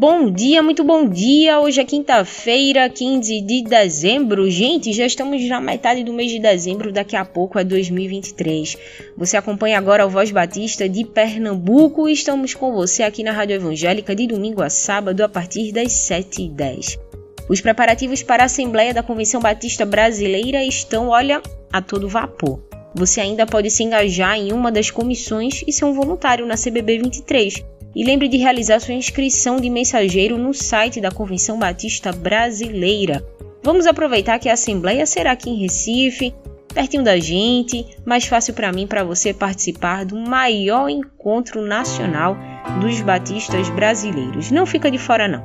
Bom dia, muito bom dia. Hoje é quinta-feira, 15 de dezembro. Gente, já estamos na metade do mês de dezembro, daqui a pouco é 2023. Você acompanha agora o Voz Batista de Pernambuco e estamos com você aqui na Rádio Evangélica de domingo a sábado a partir das 7h10. Os preparativos para a Assembleia da Convenção Batista Brasileira estão, olha, a todo vapor. Você ainda pode se engajar em uma das comissões e ser um voluntário na CBB 23 e lembre de realizar sua inscrição de mensageiro no site da Convenção Batista Brasileira. Vamos aproveitar que a Assembleia será aqui em Recife, pertinho da gente, mais fácil para mim para você participar do maior encontro nacional dos batistas brasileiros. Não fica de fora não.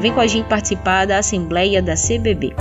Vem com a gente participar da Assembleia da CBB.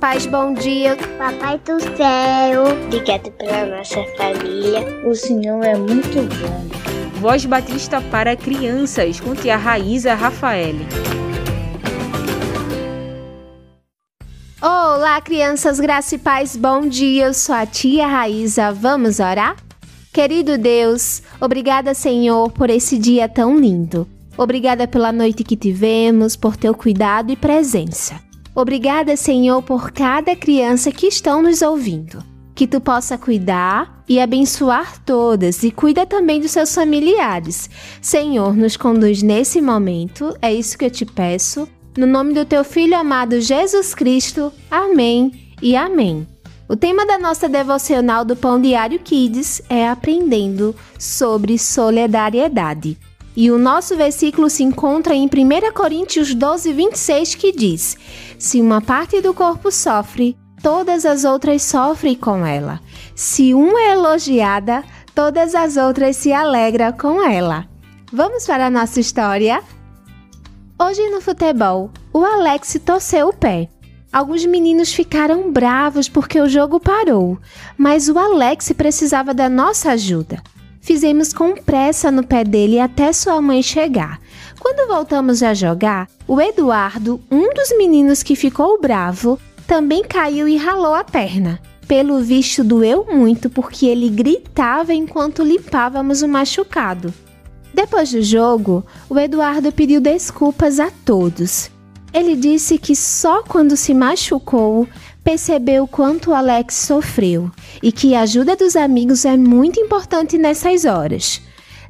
Paz, bom dia. Papai do céu, obrigado pela nossa família. O Senhor é muito bom. Voz Batista para crianças, com tia Raíza Rafael. Olá, crianças, graça e paz, bom dia. Eu sou a tia Raíza. Vamos orar? Querido Deus, obrigada, Senhor, por esse dia tão lindo. Obrigada pela noite que tivemos, por teu cuidado e presença. Obrigada, Senhor, por cada criança que estão nos ouvindo. Que tu possa cuidar e abençoar todas e cuida também dos seus familiares. Senhor, nos conduz nesse momento, é isso que eu te peço. No nome do teu filho amado Jesus Cristo. Amém e amém. O tema da nossa devocional do Pão Diário Kids é aprendendo sobre solidariedade. E o nosso versículo se encontra em 1 Coríntios 12, 26, que diz: Se uma parte do corpo sofre, todas as outras sofrem com ela. Se uma é elogiada, todas as outras se alegram com ela. Vamos para a nossa história? Hoje no futebol, o Alex torceu o pé. Alguns meninos ficaram bravos porque o jogo parou, mas o Alex precisava da nossa ajuda. Fizemos com pressa no pé dele até sua mãe chegar. Quando voltamos a jogar, o Eduardo, um dos meninos que ficou bravo, também caiu e ralou a perna. pelo visto doeu muito porque ele gritava enquanto limpávamos o machucado. Depois do jogo, o Eduardo pediu desculpas a todos. Ele disse que só quando se machucou percebeu quanto Alex sofreu e que a ajuda dos amigos é muito importante nessas horas.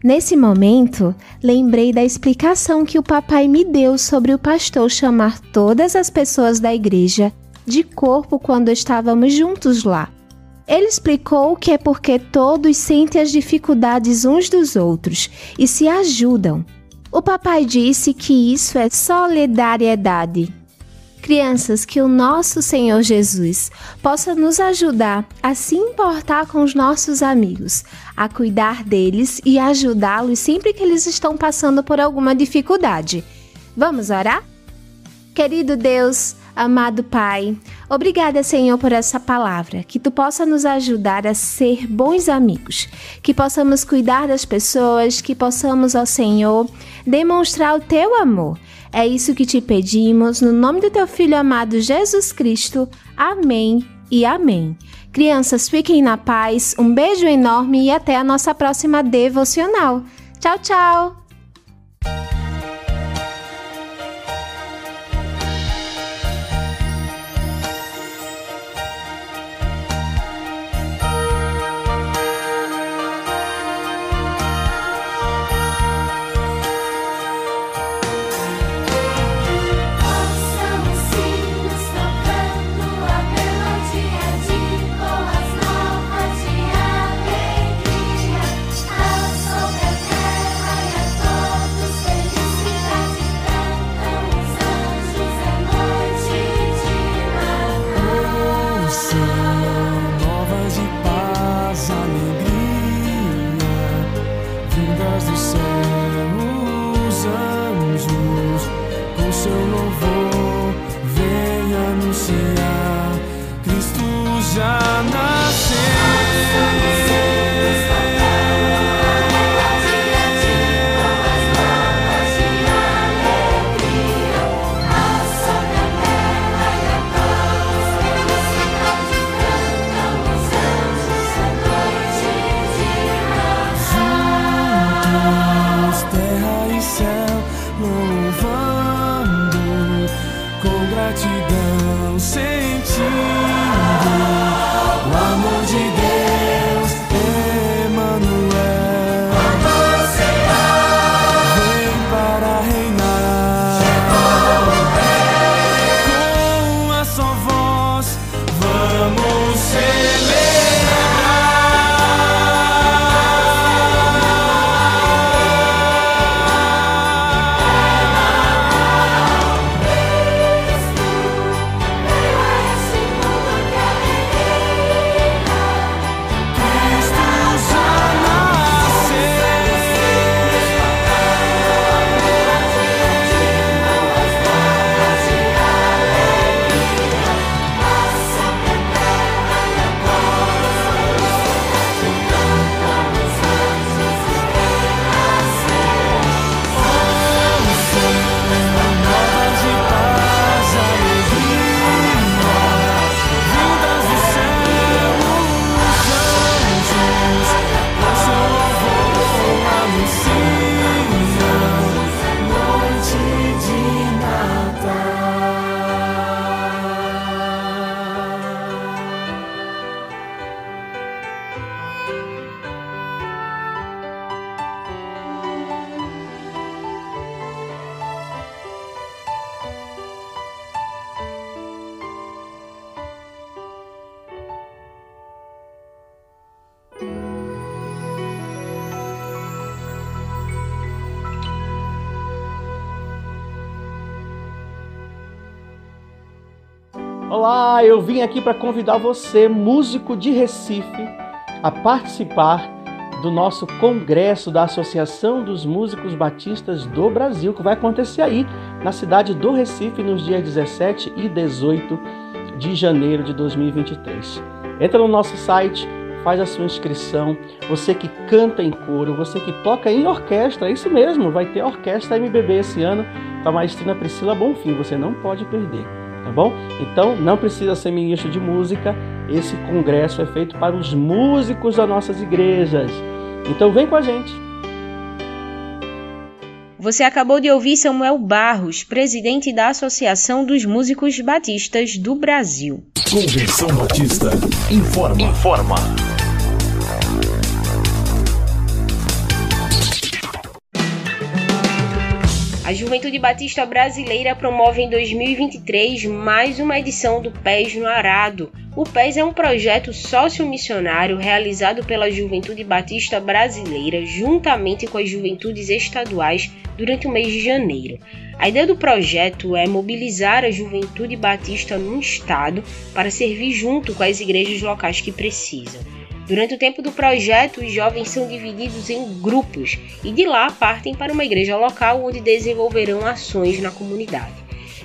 Nesse momento, lembrei da explicação que o papai me deu sobre o pastor chamar todas as pessoas da igreja de corpo quando estávamos juntos lá. Ele explicou que é porque todos sentem as dificuldades uns dos outros e se ajudam. O papai disse que isso é solidariedade Crianças, que o nosso Senhor Jesus possa nos ajudar a se importar com os nossos amigos, a cuidar deles e ajudá-los sempre que eles estão passando por alguma dificuldade. Vamos orar? Querido Deus, amado Pai, obrigada, Senhor, por essa palavra, que tu possa nos ajudar a ser bons amigos, que possamos cuidar das pessoas, que possamos, ó Senhor, demonstrar o teu amor é isso que te pedimos, no nome do teu Filho amado Jesus Cristo. Amém e amém. Crianças, fiquem na paz, um beijo enorme e até a nossa próxima devocional. Tchau, tchau! Vim aqui para convidar você, músico de Recife, a participar do nosso congresso da Associação dos Músicos Batistas do Brasil, que vai acontecer aí na cidade do Recife nos dias 17 e 18 de janeiro de 2023. Entra no nosso site, faz a sua inscrição. Você que canta em coro, você que toca em orquestra, é isso mesmo, vai ter orquestra MBB esse ano com a maestrina Priscila Bonfim, você não pode perder tá bom? Então não precisa ser ministro de música, esse congresso é feito para os músicos das nossas igrejas. Então vem com a gente. Você acabou de ouvir Samuel Barros, presidente da Associação dos Músicos Batistas do Brasil. Convenção Batista informa. Informa. A Juventude Batista Brasileira promove em 2023 mais uma edição do PES no Arado. O PES é um projeto sócio-missionário realizado pela Juventude Batista Brasileira juntamente com as juventudes estaduais durante o mês de janeiro. A ideia do projeto é mobilizar a juventude batista no estado para servir junto com as igrejas locais que precisam. Durante o tempo do projeto, os jovens são divididos em grupos e de lá partem para uma igreja local onde desenvolverão ações na comunidade.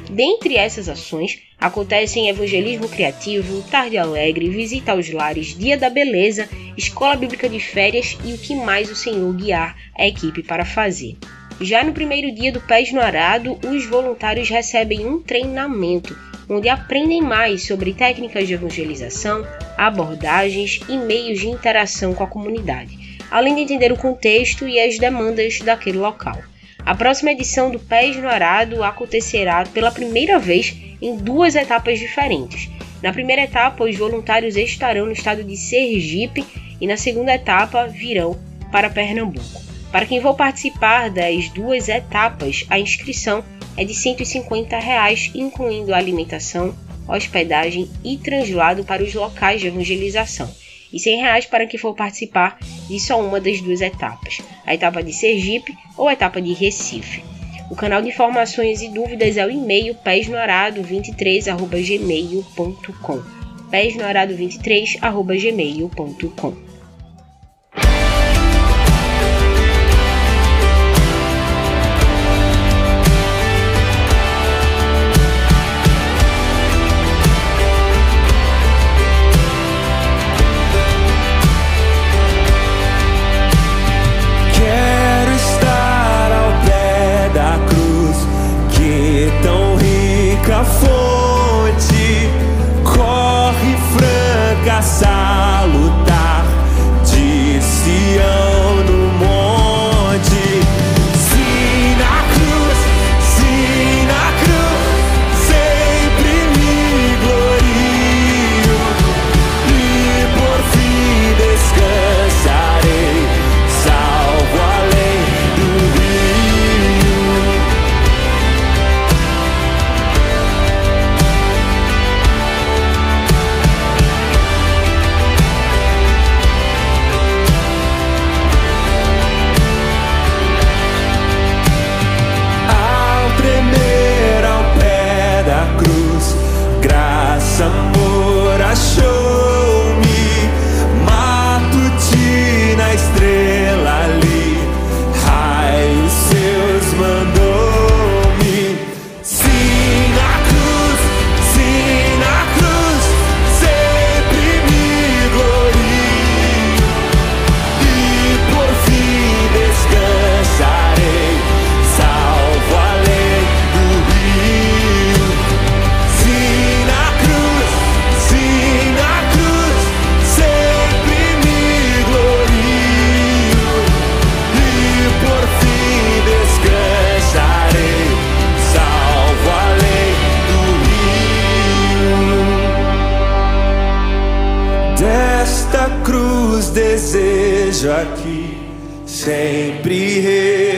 Dentre essas ações, acontecem evangelismo criativo, tarde alegre, visita aos lares, dia da beleza, escola bíblica de férias e o que mais o Senhor guiar a equipe para fazer. Já no primeiro dia do Pés no Arado, os voluntários recebem um treinamento onde aprendem mais sobre técnicas de evangelização, abordagens e meios de interação com a comunidade, além de entender o contexto e as demandas daquele local. A próxima edição do Pés no Arado acontecerá pela primeira vez em duas etapas diferentes. Na primeira etapa, os voluntários estarão no estado de Sergipe e na segunda etapa virão para Pernambuco. Para quem for participar das duas etapas, a inscrição é de 150 reais, incluindo alimentação, hospedagem e translado para os locais de evangelização, e 100 reais para quem for participar de só uma das duas etapas, a etapa de Sergipe ou a etapa de Recife. O canal de informações e dúvidas é o e-mail pesnoarado23@gmail.com. pesnoarado23@gmail.com. aqui, sempre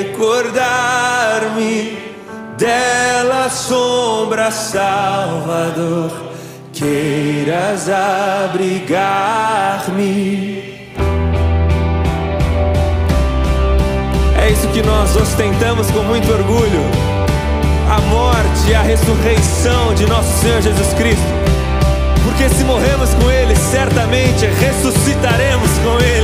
recordar-me dela, sombra Salvador, queiras abrigar-me. É isso que nós ostentamos com muito orgulho: a morte e a ressurreição de nosso Senhor Jesus Cristo. Porque se morremos com Ele, certamente ressuscitaremos com Ele.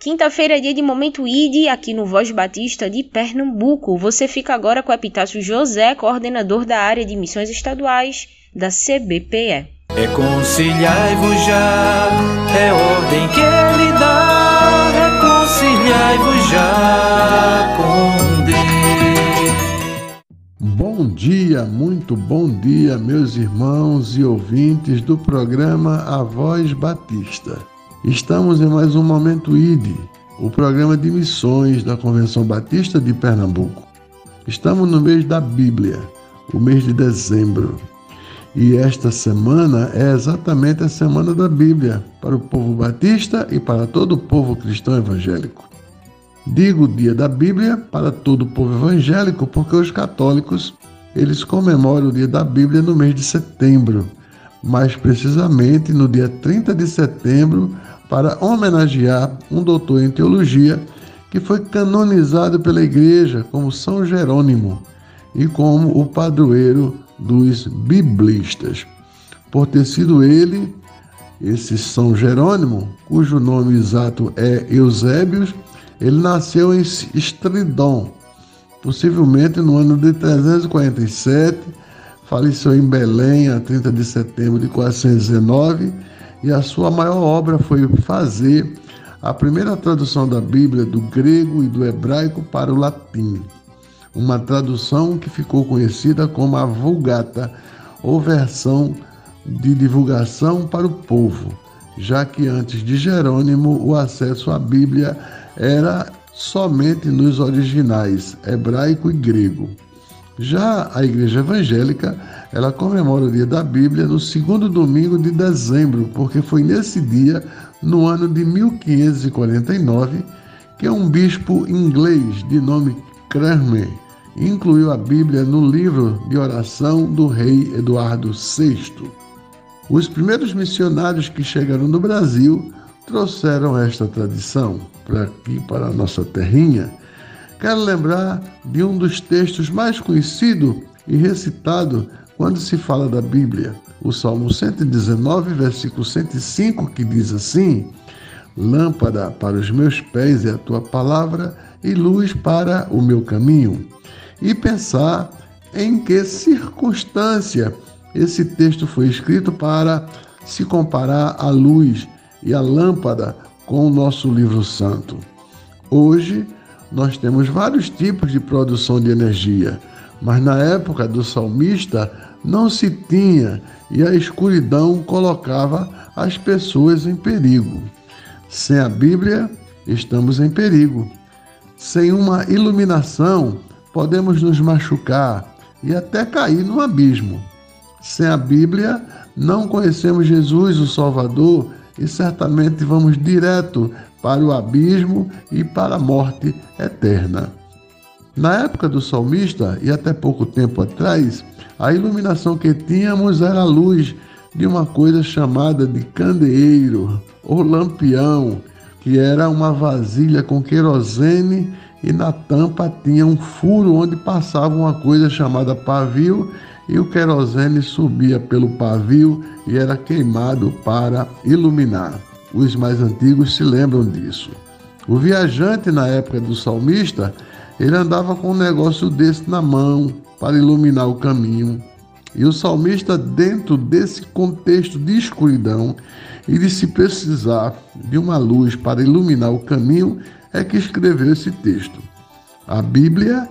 Quinta-feira é dia de Momento ID aqui no Voz Batista de Pernambuco. Você fica agora com o Epitácio José, coordenador da área de missões estaduais da CBPE. Reconciliai-vos já, é ordem que ele dá. Reconciliai-vos já com Bom dia, muito bom dia, meus irmãos e ouvintes do programa A Voz Batista. Estamos em mais um Momento ID, o programa de missões da Convenção Batista de Pernambuco. Estamos no mês da Bíblia, o mês de dezembro. E esta semana é exatamente a semana da Bíblia para o povo batista e para todo o povo cristão evangélico. Digo dia da Bíblia para todo o povo evangélico porque os católicos eles comemoram o dia da Bíblia no mês de setembro, mais precisamente no dia 30 de setembro, para homenagear um doutor em teologia que foi canonizado pela Igreja como São Jerônimo e como o padroeiro dos biblistas. Por ter sido ele, esse São Jerônimo, cujo nome exato é Eusébios, ele nasceu em Estridon, possivelmente no ano de 347, faleceu em Belém a 30 de setembro de 419 e a sua maior obra foi fazer a primeira tradução da Bíblia do grego e do hebraico para o latim. Uma tradução que ficou conhecida como a Vulgata, ou versão de divulgação para o povo, já que antes de Jerônimo o acesso à Bíblia era somente nos originais hebraico e grego. Já a Igreja Evangélica, ela comemora o dia da Bíblia no segundo domingo de dezembro, porque foi nesse dia, no ano de 1549, que um bispo inglês de nome Cranmer incluiu a Bíblia no livro de oração do rei Eduardo VI. Os primeiros missionários que chegaram no Brasil trouxeram esta tradição para aqui, para a nossa terrinha Quero lembrar de um dos textos mais conhecido e recitado quando se fala da Bíblia, o Salmo 119, versículo 105, que diz assim: Lâmpada para os meus pés é a tua palavra e luz para o meu caminho. E pensar em que circunstância esse texto foi escrito para se comparar à luz e à lâmpada com o nosso livro santo. Hoje, nós temos vários tipos de produção de energia, mas na época do salmista não se tinha e a escuridão colocava as pessoas em perigo. Sem a Bíblia, estamos em perigo. Sem uma iluminação, podemos nos machucar e até cair no abismo. Sem a Bíblia, não conhecemos Jesus, o Salvador, e certamente vamos direto para o abismo e para a morte eterna. Na época do salmista, e até pouco tempo atrás, a iluminação que tínhamos era a luz de uma coisa chamada de candeeiro ou lampião, que era uma vasilha com querosene e na tampa tinha um furo onde passava uma coisa chamada pavio e o querosene subia pelo pavio e era queimado para iluminar. Os mais antigos se lembram disso. O viajante, na época do salmista, ele andava com um negócio desse na mão para iluminar o caminho. E o salmista, dentro desse contexto de escuridão e de se precisar de uma luz para iluminar o caminho, é que escreveu esse texto. A Bíblia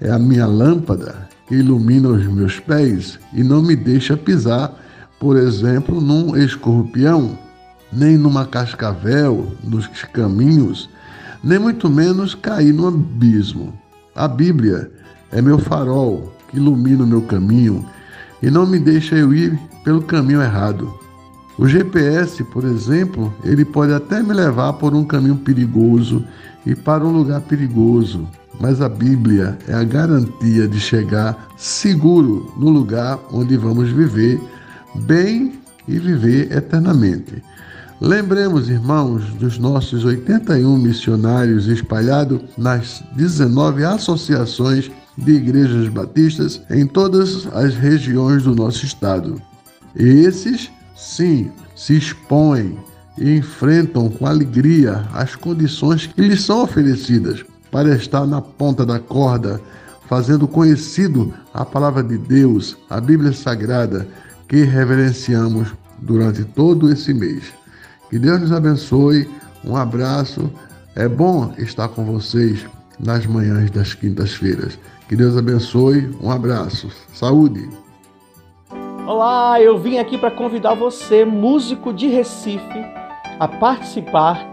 é a minha lâmpada que ilumina os meus pés e não me deixa pisar, por exemplo, num escorpião nem numa cascavel nos caminhos, nem muito menos cair no abismo. A Bíblia é meu farol que ilumina o meu caminho e não me deixa eu ir pelo caminho errado. O GPS, por exemplo, ele pode até me levar por um caminho perigoso e para um lugar perigoso, mas a Bíblia é a garantia de chegar seguro no lugar onde vamos viver bem e viver eternamente. Lembremos, irmãos, dos nossos 81 missionários espalhados nas 19 associações de igrejas batistas em todas as regiões do nosso estado. Esses, sim, se expõem e enfrentam com alegria as condições que lhes são oferecidas para estar na ponta da corda, fazendo conhecido a palavra de Deus, a Bíblia Sagrada, que reverenciamos durante todo esse mês. Que Deus nos abençoe. Um abraço. É bom estar com vocês nas manhãs das quintas-feiras. Que Deus abençoe. Um abraço. Saúde. Olá, eu vim aqui para convidar você, músico de Recife, a participar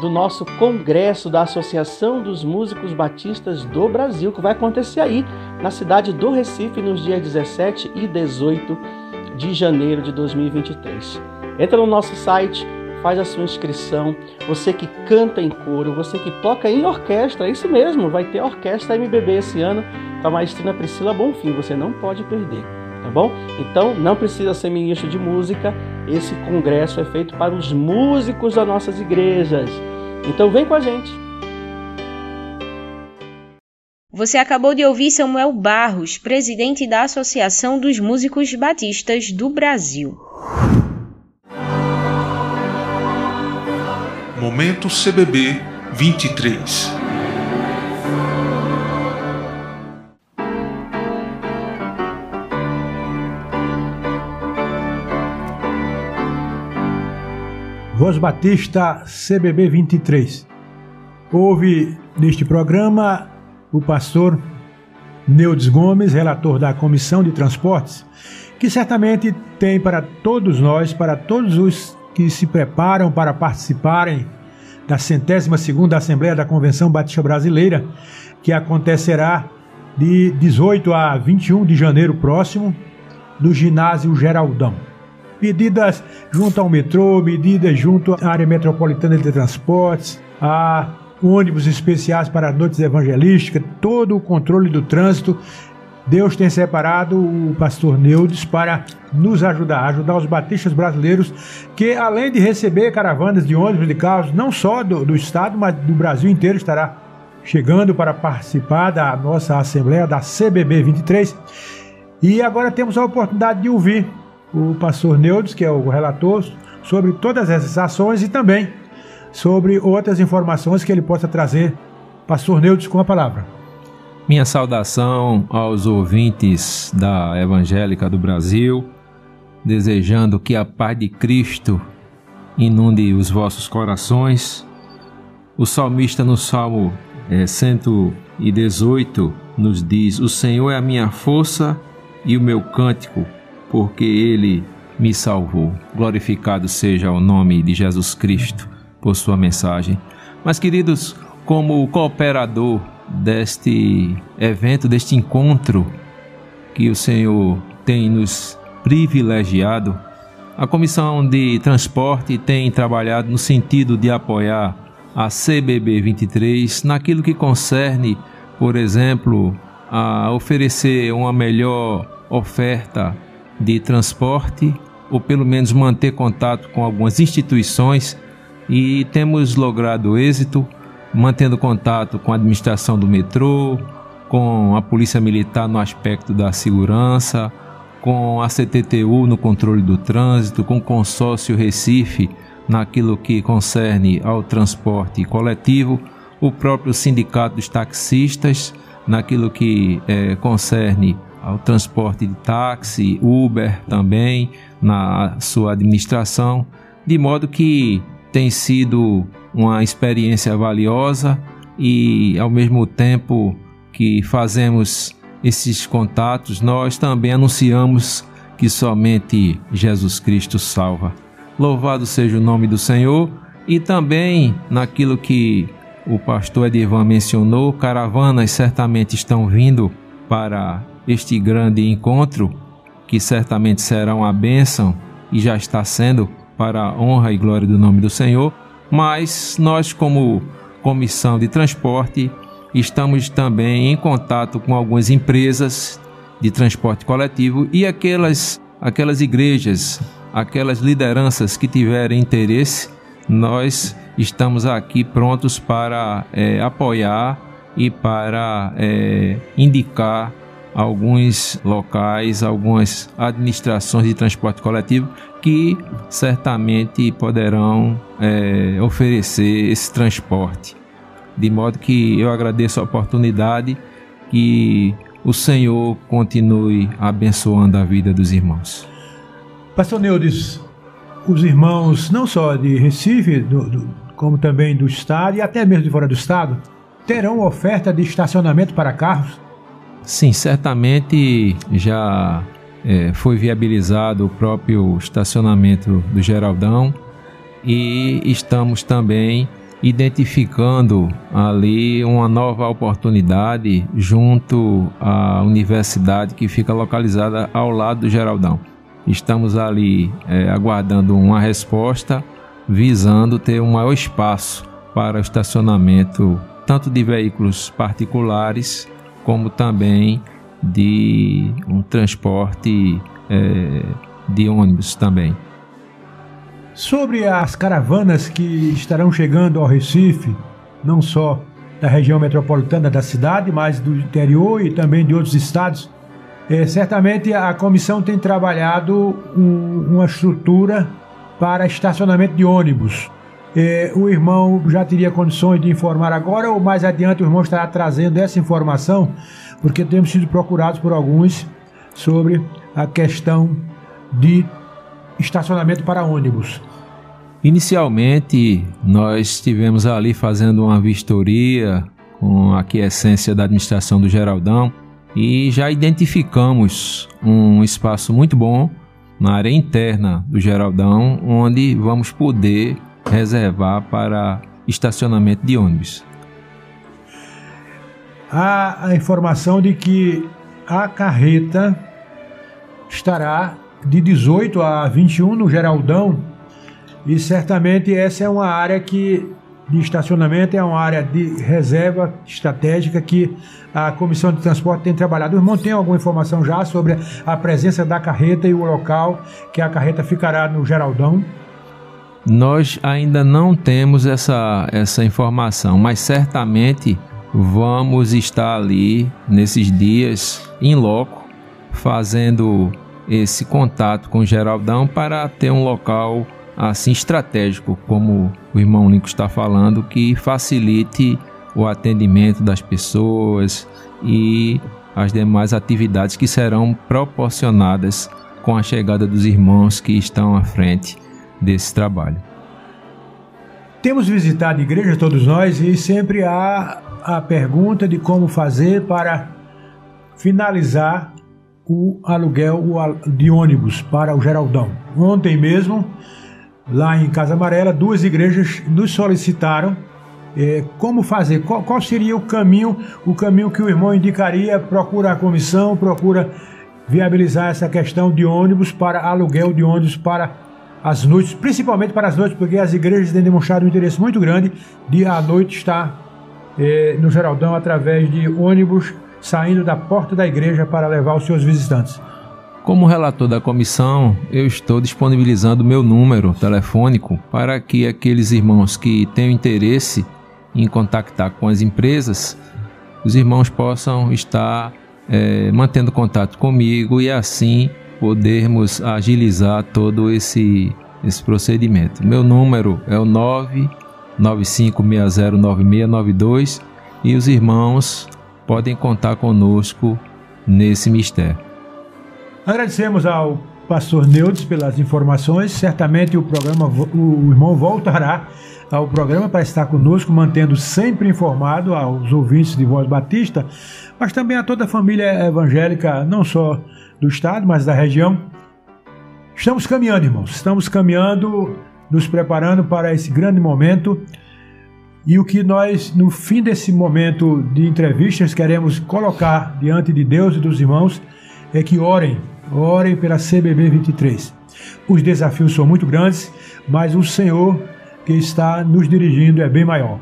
do nosso congresso da Associação dos Músicos Batistas do Brasil, que vai acontecer aí na cidade do Recife nos dias 17 e 18 de janeiro de 2023. Entra no nosso site, faz a sua inscrição. Você que canta em coro, você que toca em orquestra, é isso mesmo, vai ter orquestra MBB esse ano com a maestrina Priscila Bonfim, você não pode perder, tá bom? Então não precisa ser ministro de música, esse congresso é feito para os músicos das nossas igrejas. Então vem com a gente. Você acabou de ouvir Samuel Barros, presidente da Associação dos Músicos Batistas do Brasil. Momento CBB 23. Voz Batista CBB 23. Houve neste programa o pastor Neudes Gomes, relator da Comissão de Transportes, que certamente tem para todos nós, para todos os que se preparam para participarem da centésima segunda Assembleia da Convenção Batista Brasileira, que acontecerá de 18 a 21 de janeiro próximo, no ginásio Geraldão. Medidas junto ao metrô, medidas junto à área metropolitana de transportes, a ônibus especiais para noites evangelísticas, todo o controle do trânsito. Deus tem separado o pastor Neudes para nos ajudar, ajudar os batistas brasileiros que, além de receber caravanas de ônibus de carros, não só do, do estado, mas do Brasil inteiro, estará chegando para participar da nossa Assembleia da CBB 23. E agora temos a oportunidade de ouvir o pastor Neudes, que é o relator, sobre todas essas ações e também sobre outras informações que ele possa trazer. Pastor Neudes, com a palavra. Minha saudação aos ouvintes da Evangélica do Brasil, desejando que a paz de Cristo inunde os vossos corações. O salmista no Salmo é, 118 nos diz: O Senhor é a minha força e o meu cântico porque ele me salvou. Glorificado seja o nome de Jesus Cristo por sua mensagem. Mas, queridos, como cooperador deste evento, deste encontro que o Senhor tem nos privilegiado, a Comissão de Transporte tem trabalhado no sentido de apoiar a CBB 23 naquilo que concerne, por exemplo, a oferecer uma melhor oferta de transporte ou pelo menos manter contato com algumas instituições e temos logrado êxito mantendo contato com a administração do metrô, com a Polícia Militar no aspecto da segurança, com a CTTU no controle do trânsito, com o consórcio Recife naquilo que concerne ao transporte coletivo, o próprio sindicato dos taxistas naquilo que é, concerne ao transporte de táxi, Uber também na sua administração, de modo que tem sido uma experiência valiosa e ao mesmo tempo que fazemos esses contatos, nós também anunciamos que somente Jesus Cristo salva. Louvado seja o nome do Senhor e também naquilo que o pastor Edivan mencionou, caravanas certamente estão vindo para este grande encontro, que certamente será uma bênção e já está sendo para a honra e glória do nome do Senhor, mas nós, como comissão de transporte, estamos também em contato com algumas empresas de transporte coletivo e aquelas, aquelas igrejas, aquelas lideranças que tiverem interesse, nós estamos aqui prontos para é, apoiar e para é, indicar alguns locais, algumas administrações de transporte coletivo que certamente poderão é, oferecer esse transporte. De modo que eu agradeço a oportunidade que o Senhor continue abençoando a vida dos irmãos. Pastor Neudes, os irmãos não só de Recife, do, do, como também do estado e até mesmo de fora do estado, terão oferta de estacionamento para carros? Sim, certamente já é, foi viabilizado o próprio estacionamento do Geraldão e estamos também identificando ali uma nova oportunidade junto à universidade que fica localizada ao lado do Geraldão. Estamos ali é, aguardando uma resposta visando ter um maior espaço para o estacionamento tanto de veículos particulares como também de um transporte é, de ônibus também. Sobre as caravanas que estarão chegando ao Recife, não só da região metropolitana da cidade, mas do interior e também de outros estados, é, certamente a comissão tem trabalhado um, uma estrutura para estacionamento de ônibus. É, o irmão já teria condições de informar agora ou mais adiante o irmão estará trazendo essa informação, porque temos sido procurados por alguns sobre a questão de estacionamento para ônibus. Inicialmente, nós estivemos ali fazendo uma vistoria com a aquiescência da administração do Geraldão e já identificamos um espaço muito bom na área interna do Geraldão, onde vamos poder reservar para estacionamento de ônibus. Há a informação de que a carreta estará de 18 a 21 no Geraldão e certamente essa é uma área que de estacionamento é uma área de reserva estratégica que a Comissão de Transporte tem trabalhado. O irmão tem alguma informação já sobre a presença da carreta e o local que a carreta ficará no Geraldão? Nós ainda não temos essa, essa informação, mas certamente vamos estar ali nesses dias em loco fazendo esse contato com o Geraldão para ter um local assim estratégico, como o irmão Nico está falando, que facilite o atendimento das pessoas e as demais atividades que serão proporcionadas com a chegada dos irmãos que estão à frente desse trabalho. Temos visitado igrejas todos nós e sempre há a pergunta de como fazer para finalizar o aluguel de ônibus para o Geraldão. Ontem mesmo, lá em Casa Amarela, duas igrejas nos solicitaram é, como fazer, qual, qual, seria o caminho, o caminho que o irmão indicaria, procura a comissão, procura viabilizar essa questão de ônibus para aluguel de ônibus para as noites, principalmente para as noites, porque as igrejas têm demonstrado um interesse muito grande de à noite estar é, no Geraldão através de ônibus saindo da porta da igreja para levar os seus visitantes. Como relator da comissão, eu estou disponibilizando meu número telefônico para que aqueles irmãos que tenham interesse em contactar com as empresas, os irmãos possam estar é, mantendo contato comigo e assim podermos agilizar todo esse, esse procedimento. Meu número é o 995609692 e os irmãos podem contar conosco nesse mistério. Agradecemos ao pastor Neudes pelas informações. Certamente o programa, o irmão voltará ao programa para estar conosco, mantendo sempre informado aos ouvintes de Voz Batista, mas também a toda a família evangélica, não só do estado, mas da região. Estamos caminhando, irmãos, estamos caminhando, nos preparando para esse grande momento. E o que nós, no fim desse momento de entrevistas, queremos colocar diante de Deus e dos irmãos é que orem, orem pela CBB 23. Os desafios são muito grandes, mas o Senhor que está nos dirigindo é bem maior.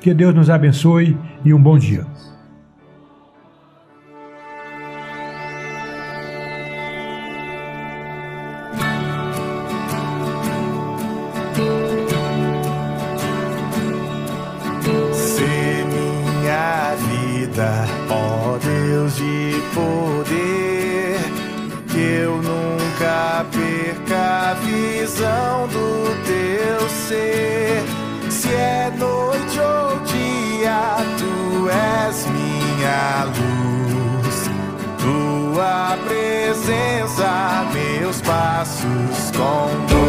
Que Deus nos abençoe e um bom dia. vida, ó Deus de poder, que eu nunca perca a visão do teu ser. Se é noite ou dia, tu és minha luz, tua presença, meus passos conduz.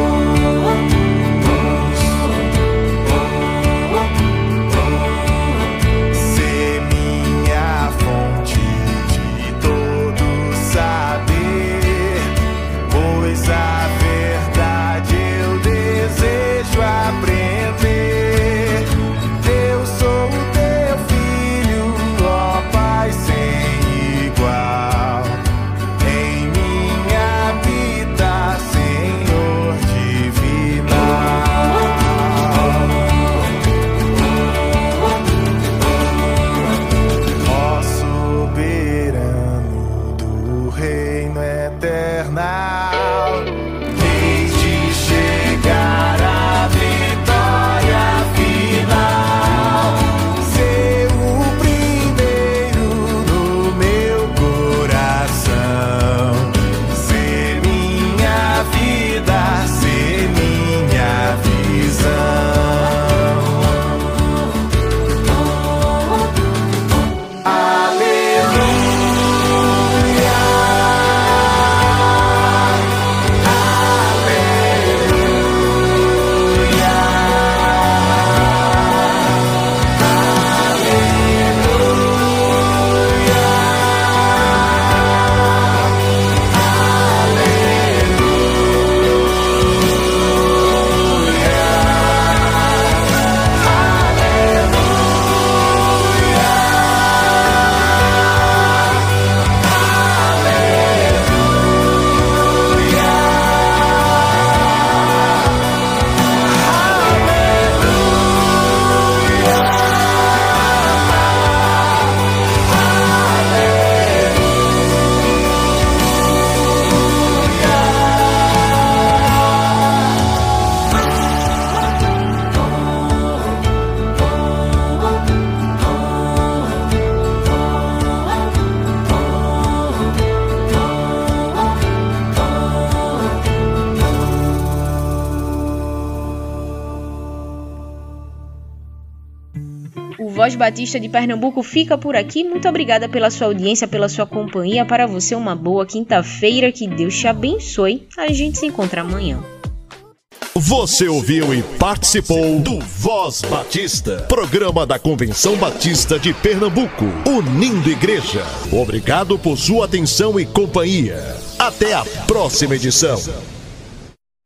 Batista de Pernambuco fica por aqui. Muito obrigada pela sua audiência, pela sua companhia. Para você, uma boa quinta-feira. Que Deus te abençoe. A gente se encontra amanhã. Você ouviu e participou do Voz Batista, programa da Convenção Batista de Pernambuco, unindo igreja. Obrigado por sua atenção e companhia. Até a próxima edição.